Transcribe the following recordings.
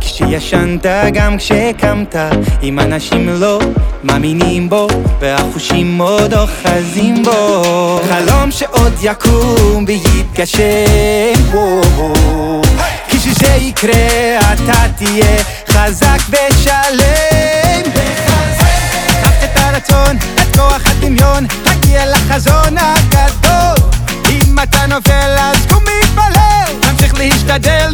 כשישנת גם כשקמת אם אנשים לא מאמינים בו והחושים עוד אוחזים בו. חלום שעוד יקום ויתגשם. כשזה יקרה אתה תהיה חזק ושלם. קח את הרצון, את כוח הדמיון, תגיע לחזון הגדול. אם אתה נופל אז קום מתפלל, תמשיך להשתדל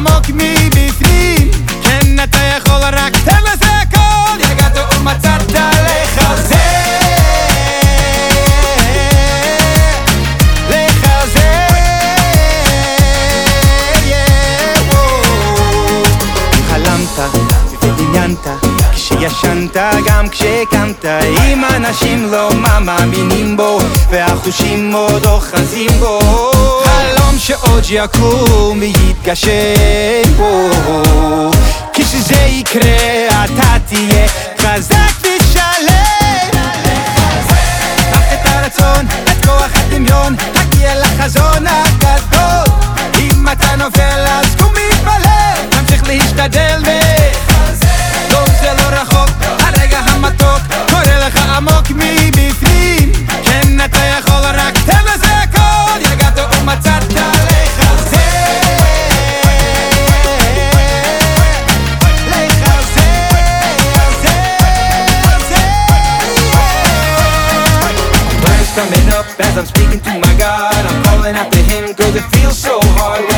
עמוק מבפנים. כן אתה יכול רק תן לזה הכל. יגעת ומצאת חלמת ודמיינת כשישנת גם כשקמת אם אנשים לא מאמינים בו והחושים עוד אוחזים בו. חלום שעוד יקום ויתגשם בו כשזה יקרה אתה תהיה חזק ושלם. קח את הרצון, את כוח הדמיון, תגיע לחזון הגדול. אם אתה נופל אז קום מתפלל, תמשיך להשתדל up as I'm speaking to my God. I'm calling after Him, cause it feels so hard.